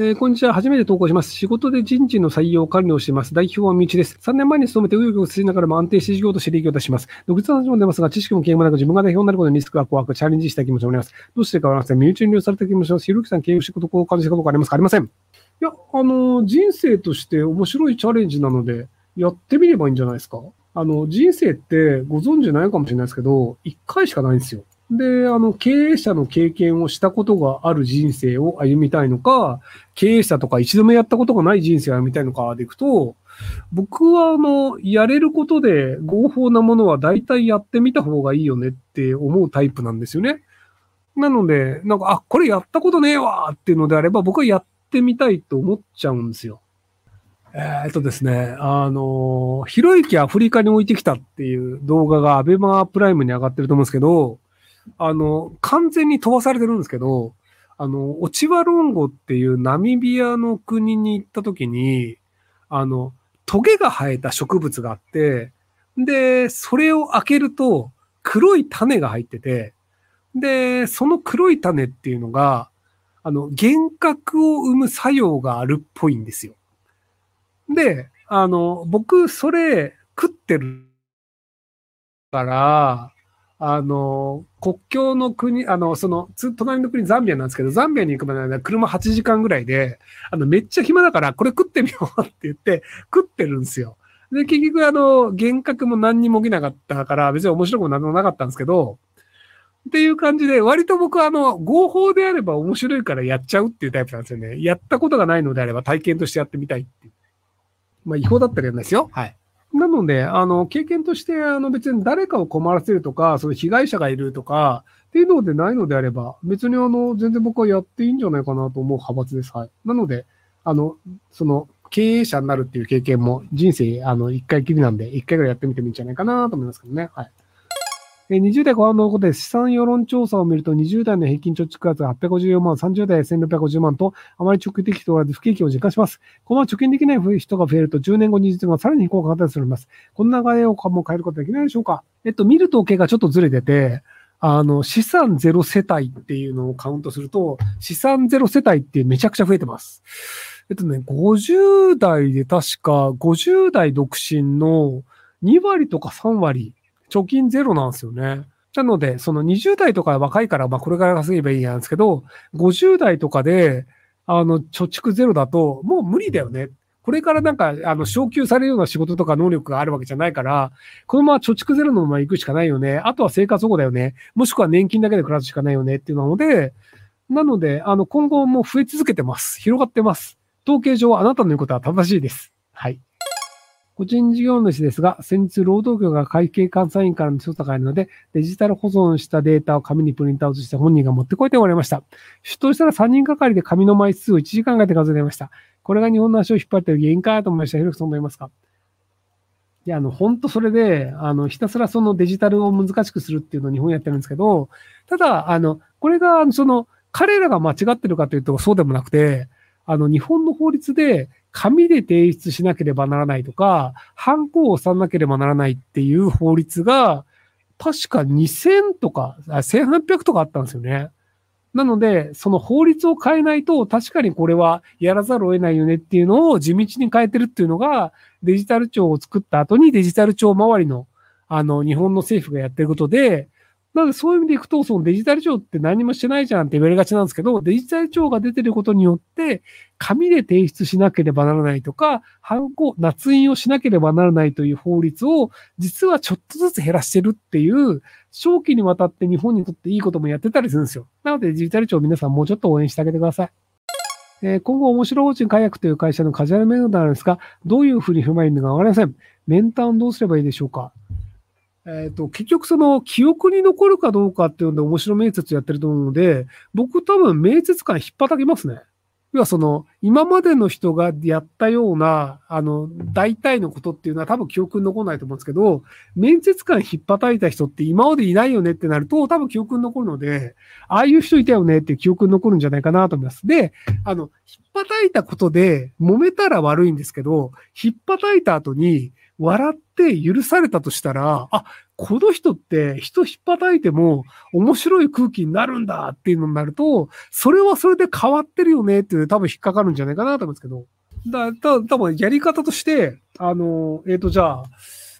えー、こんにちは。初めて投稿します。仕事で人事の採用管理をしています。代表は身内です。3年前に勤めて、右翼をしながらも安定して事業として利益を出します。独立の話も出ますが、知識も経営もなく、自分が代表になることにリスクが怖く、チャレンジした気持ちもあります。どうしてかわかりません。身内に利用された気持ちを、ひろきさん経営仕事を感じたことがありますかありません。いや、あの、人生として面白いチャレンジなので、やってみればいいんじゃないですか？あの、人生ってご存知ないかもしれないですけど、1回しかないんですよ。で、あの、経営者の経験をしたことがある人生を歩みたいのか、経営者とか一度もやったことがない人生を歩みたいのかでいくと、僕は、あの、やれることで合法なものは大体やってみた方がいいよねって思うタイプなんですよね。なので、なんか、あ、これやったことねえわっていうのであれば、僕はやってみたいと思っちゃうんですよ。えー、っとですね、あの、ひろゆきアフリカに置いてきたっていう動画がアベマプライムに上がってると思うんですけど、あの、完全に飛ばされてるんですけど、あの、オチワロンゴっていうナミビアの国に行った時に、あの、トゲが生えた植物があって、で、それを開けると黒い種が入ってて、で、その黒い種っていうのが、あの、幻覚を生む作用があるっぽいんですよ。で、あの、僕、それ食ってるから、あの、国境の国、あの、その、隣の国ザンビアなんですけど、ザンビアに行くまでは車8時間ぐらいで、あの、めっちゃ暇だから、これ食ってみようって言って、食ってるんですよ。で、結局、あの、幻覚も何にも起きなかったから、別に面白くも何もなかったんですけど、っていう感じで、割と僕はあの、合法であれば面白いからやっちゃうっていうタイプなんですよね。やったことがないのであれば体験としてやってみたいっていう。まあ、違法だったらやんないですよ。はい。なので、あの、経験として、あの、別に誰かを困らせるとか、その被害者がいるとか、っていうのでないのであれば、別にあの、全然僕はやっていいんじゃないかなと思う派閥です。はい。なので、あの、その、経営者になるっていう経験も人生、あの、一回きりなんで、一回ぐらいやってみてもいいんじゃないかなと思いますけどね。はい。20代後半のことで資産世論調査を見ると、20代の平均貯蓄額が854万、30代1650万と、あまり直的とおらず不景気を実感します。このまま貯金できない人が増えると、10年後に実がさらに効果が出てます。この流れをも変えることはできないでしょうかえっと、見る統計がちょっとずれてて、あの、資産ゼロ世帯っていうのをカウントすると、資産ゼロ世帯ってめちゃくちゃ増えてます。えっとね、50代で確か50代独身の2割とか3割貯金ゼロなんですよね。なので、その20代とか若いから、まあこれから稼げばいいやんですけど、50代とかで、あの、貯蓄ゼロだと、もう無理だよね。これからなんか、あの、昇給されるような仕事とか能力があるわけじゃないから、このまま貯蓄ゼロのまま行くしかないよね。あとは生活保護だよね。もしくは年金だけで暮らすしかないよねっていうので、なので、あの、今後も増え続けてます。広がってます。統計上、あなたの言うことは正しいです。はい。個人事業主ですが、先日労働局が会計監査員からの調査があるので、デジタル保存したデータを紙にプリントアウトして本人が持ってこいておられました。出頭したら3人がかりで紙の枚数を1時間かけて数えました。これが日本の足を引っ張っている原因かと思いました。ひろくさん思いますか？いや、あの、本当それで、あの、ひたすらそのデジタルを難しくするっていうのを日本やってるんですけど、ただ、あの、これが、その、彼らが間違ってるかというとそうでもなくて、あの、日本の法律で紙で提出しなければならないとか、犯行を押さなければならないっていう法律が、確か2000とか、1800とかあったんですよね。なので、その法律を変えないと、確かにこれはやらざるを得ないよねっていうのを地道に変えてるっていうのが、デジタル庁を作った後にデジタル庁周りの、あの、日本の政府がやってることで、なので、そういう意味でいくと、そのデジタル庁って何もしてないじゃんって言われがちなんですけど、デジタル庁が出てることによって、紙で提出しなければならないとか、犯行、捺印をしなければならないという法律を、実はちょっとずつ減らしてるっていう、長期にわたって日本にとっていいこともやってたりするんですよ。なので、デジタル庁皆さんもうちょっと応援してあげてください。えー、今後、面白法人解約という会社のカジュアルメンバーなんですが、どういうふうに踏まえるのかわかりません。メンターどうすればいいでしょうかえっ、ー、と、結局その記憶に残るかどうかっていうので面白面接やってると思うので、僕多分面接官引っ叩きますね。要はその、今までの人がやったような、あの、大体のことっていうのは多分記憶に残らないと思うんですけど、面接官引っ叩いた人って今までいないよねってなると、多分記憶に残るので、ああいう人いたよねって記憶に残るんじゃないかなと思います。で、あの、引っ叩いたことで揉めたら悪いんですけど、引っ叩いた後に、笑って許されたとしたら、あ、この人って人引っ叩いても面白い空気になるんだっていうのになると、それはそれで変わってるよねっていう多分引っかかるるんじゃないかなと思うんですけど。だ、た、多分やり方として、あの、えっ、ー、と、じゃあ、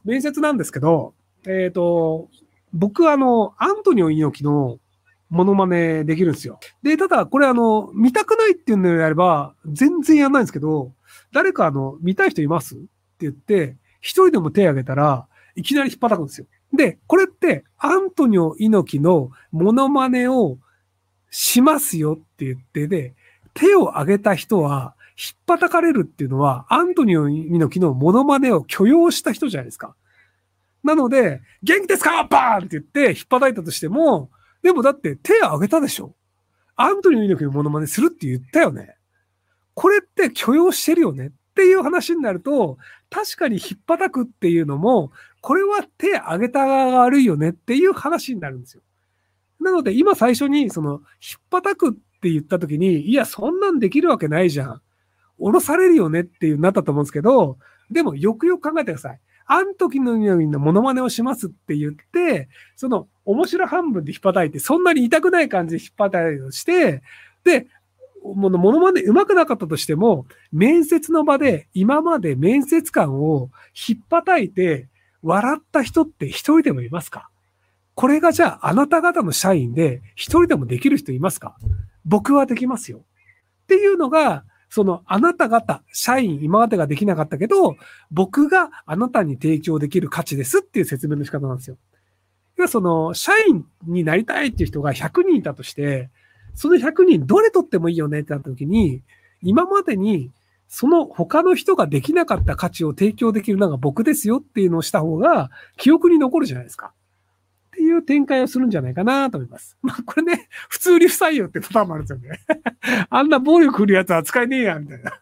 面接なんですけど、えっ、ー、と、僕あの、アントニオ猪木のモノマネできるんですよ。で、ただ、これあの、見たくないっていうのであれば、全然やんないんですけど、誰かあの、見たい人います？って言って、一人でも手を挙げたら、いきなり引っ叩くんですよ。で、これって、アントニオ猪木のモノマネをしますよって言ってで、手を挙げた人は、引っ叩かれるっていうのは、アントニオ猪木のモノマネを許容した人じゃないですか。なので、元気ですか？バーンって言って引っ叩いたとしても、でもだって手を挙げたでしょアントニオ猪木のモノマネするって言ったよね。これって許容してるよねっっていう話になると、確かに引っ叩くっていうのも、これは手挙げた側が悪いよねっていう話になるんですよ。なので今最初にその引っ叩くって言った時に、いや、そんなんできるわけないじゃん。降ろされるよねっていうなったと思うんですけど、でもよくよく考えてください。あん時のようなモノマネをしますって言って、その面白半分で引っ叩いて、そんなに痛くない感じで引っ叩いてして、で、もの、モノマネ上手くなかったとしても、面接の場で今まで面接官を引っ叩いて笑った人って一人でもいますか？これがじゃああなた方の社員で一人でもできる人いますか？僕はできますよ。っていうのが、そのあなた方、社員今までができなかったけど、僕があなたに提供できる価値ですっていう説明の仕方なんですよ。要はその、社員になりたいっていう人が100人いたとして、その100人どれ取ってもいいよねってなった時に、今までにその他の人ができなかった価値を提供できるのが僕ですよっていうのをした方が記憶に残るじゃないですか。っていう展開をするんじゃないかなと思います。まあこれね、普通に不採用ってパターンもあるんですよね。あんな暴力振るやつは使えねえや、みたいな。